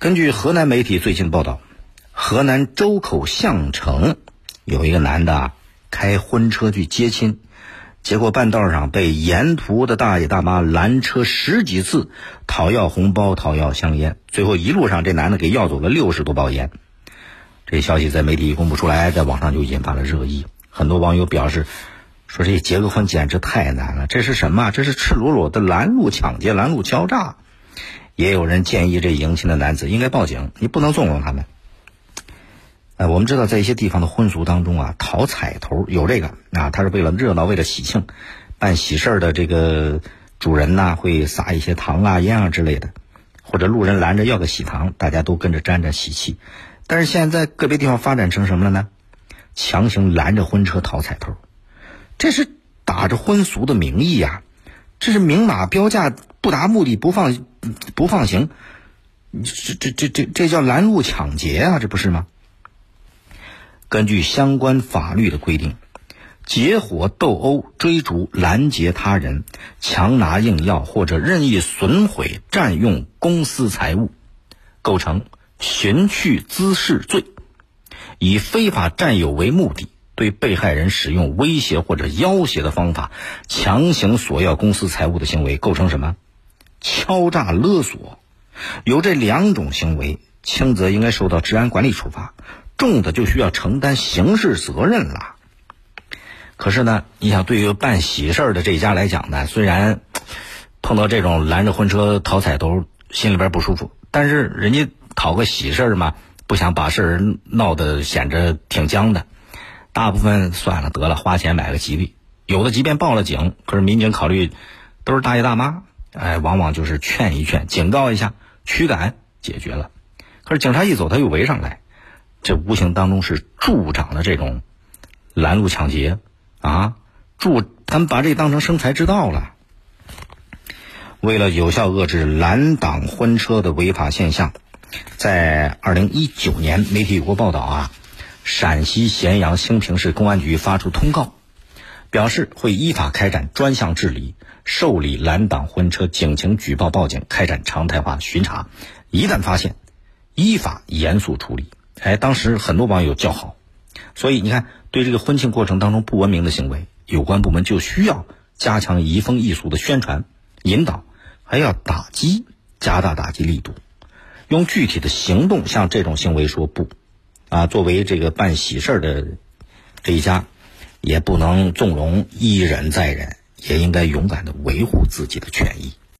根据河南媒体最新报道，河南周口项城有一个男的，开婚车去接亲，结果半道上被沿途的大爷大妈拦车十几次，讨要红包、讨要香烟，最后一路上这男的给要走了六十多包烟。这消息在媒体一公布出来，在网上就引发了热议，很多网友表示说这结个婚简直太难了，这是什么？这是赤裸裸的拦路抢劫、拦路敲诈。也有人建议这迎亲的男子应该报警，你不能纵容他们。呃，我们知道在一些地方的婚俗当中啊，讨彩头有这个啊，他是为了热闹，为了喜庆，办喜事儿的这个主人呢会撒一些糖啊、烟啊之类的，或者路人拦着要个喜糖，大家都跟着沾沾喜气。但是现在个别地方发展成什么了呢？强行拦着婚车讨彩头，这是打着婚俗的名义呀，这是明码标价。不达目的不放不放行，这这这这这叫拦路抢劫啊，这不是吗？根据相关法律的规定，结伙斗殴、追逐、拦截他人、强拿硬要或者任意损毁、占用公私财物，构成寻衅滋事罪；以非法占有为目的，对被害人使用威胁或者要挟的方法，强行索要公私财物的行为，构成什么？敲诈勒索，有这两种行为，轻则应该受到治安管理处罚，重的就需要承担刑事责任了。可是呢，你想，对于办喜事的这一家来讲呢，虽然碰到这种拦着婚车讨彩头，心里边不舒服，但是人家讨个喜事儿嘛，不想把事儿闹得显着挺僵的，大部分算了得了，花钱买个吉利。有的即便报了警，可是民警考虑都是大爷大妈。哎，往往就是劝一劝、警告一下、驱赶解决了。可是警察一走，他又围上来，这无形当中是助长了这种拦路抢劫啊！助他们把这当成生财之道了。为了有效遏制拦挡婚车的违法现象，在二零一九年，媒体有过报道啊，陕西咸阳兴平市公安局发出通告，表示会依法开展专项治理。受理拦挡婚车警情举报报警，开展常态化巡查，一旦发现，依法严肃处理。哎，当时很多网友叫好，所以你看，对这个婚庆过程当中不文明的行为，有关部门就需要加强移风易俗的宣传引导，还要打击，加大打击力度，用具体的行动向这种行为说不。啊，作为这个办喜事的这一家，也不能纵容一忍再忍。也应该勇敢地维护自己的权益。